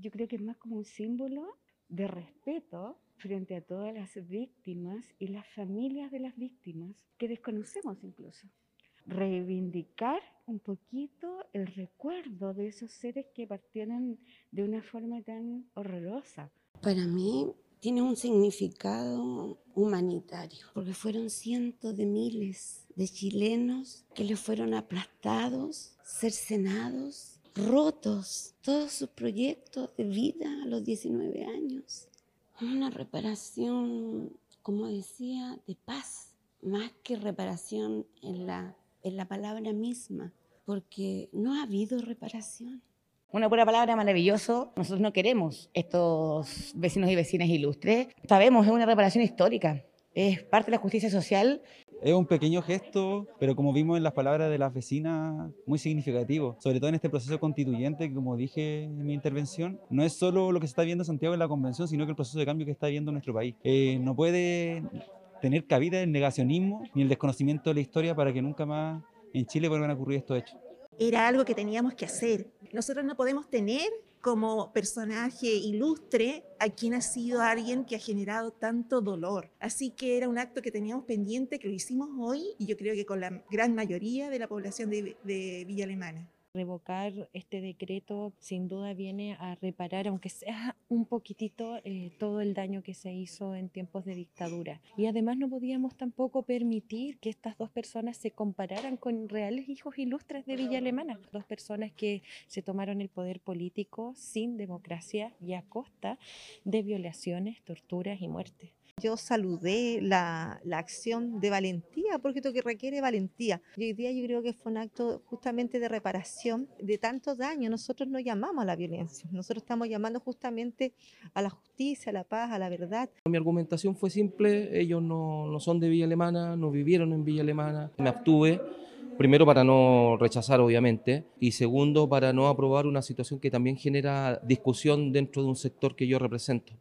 yo creo que es más como un símbolo de respeto frente a todas las víctimas y las familias de las víctimas que desconocemos incluso. Reivindicar un poquito el recuerdo de esos seres que partieron de una forma tan horrorosa. Para mí tiene un significado humanitario, porque fueron cientos de miles de chilenos que le fueron aplastados, cercenados, rotos, todos sus proyectos de vida a los 19 años. Una reparación, como decía, de paz, más que reparación en la, en la palabra misma, porque no ha habido reparación. Una pura palabra, maravilloso. Nosotros no queremos estos vecinos y vecinas ilustres. Sabemos, es una reparación histórica. Es parte de la justicia social. Es un pequeño gesto, pero como vimos en las palabras de las vecinas, muy significativo. Sobre todo en este proceso constituyente, que como dije en mi intervención, no es solo lo que se está viendo en Santiago en la convención, sino que el proceso de cambio que está viendo nuestro país. Eh, no puede tener cabida el negacionismo ni el desconocimiento de la historia para que nunca más en Chile vuelvan a ocurrir estos hechos era algo que teníamos que hacer. Nosotros no podemos tener como personaje ilustre a quien ha sido alguien que ha generado tanto dolor. Así que era un acto que teníamos pendiente, que lo hicimos hoy y yo creo que con la gran mayoría de la población de, Villa Alemana. Revocar este decreto sin duda viene a reparar, aunque sea un poquitito, eh, todo el daño que se hizo en tiempos de dictadura. Y además no podíamos tampoco permitir que estas dos personas se compararan con reales hijos ilustres de Villa Alemana, dos personas que se tomaron el poder político sin democracia y a costa de violaciones, torturas y muertes. Yo saludé la, la, acción de valentía, porque esto requiere valentía. Hoy día yo creo que fue un acto justamente de reparación de tantos daños. Nosotros no llamamos a la violencia, nosotros estamos llamando justamente a la justicia, a la paz, a la verdad. Mi argumentación fue simple, ellos no, no son de Villa Alemana, no vivieron en Villa Alemana. Me abstuve Primero para no rechazar, obviamente, y segundo para no aprobar una situación que también genera discusión dentro de un sector que yo represento.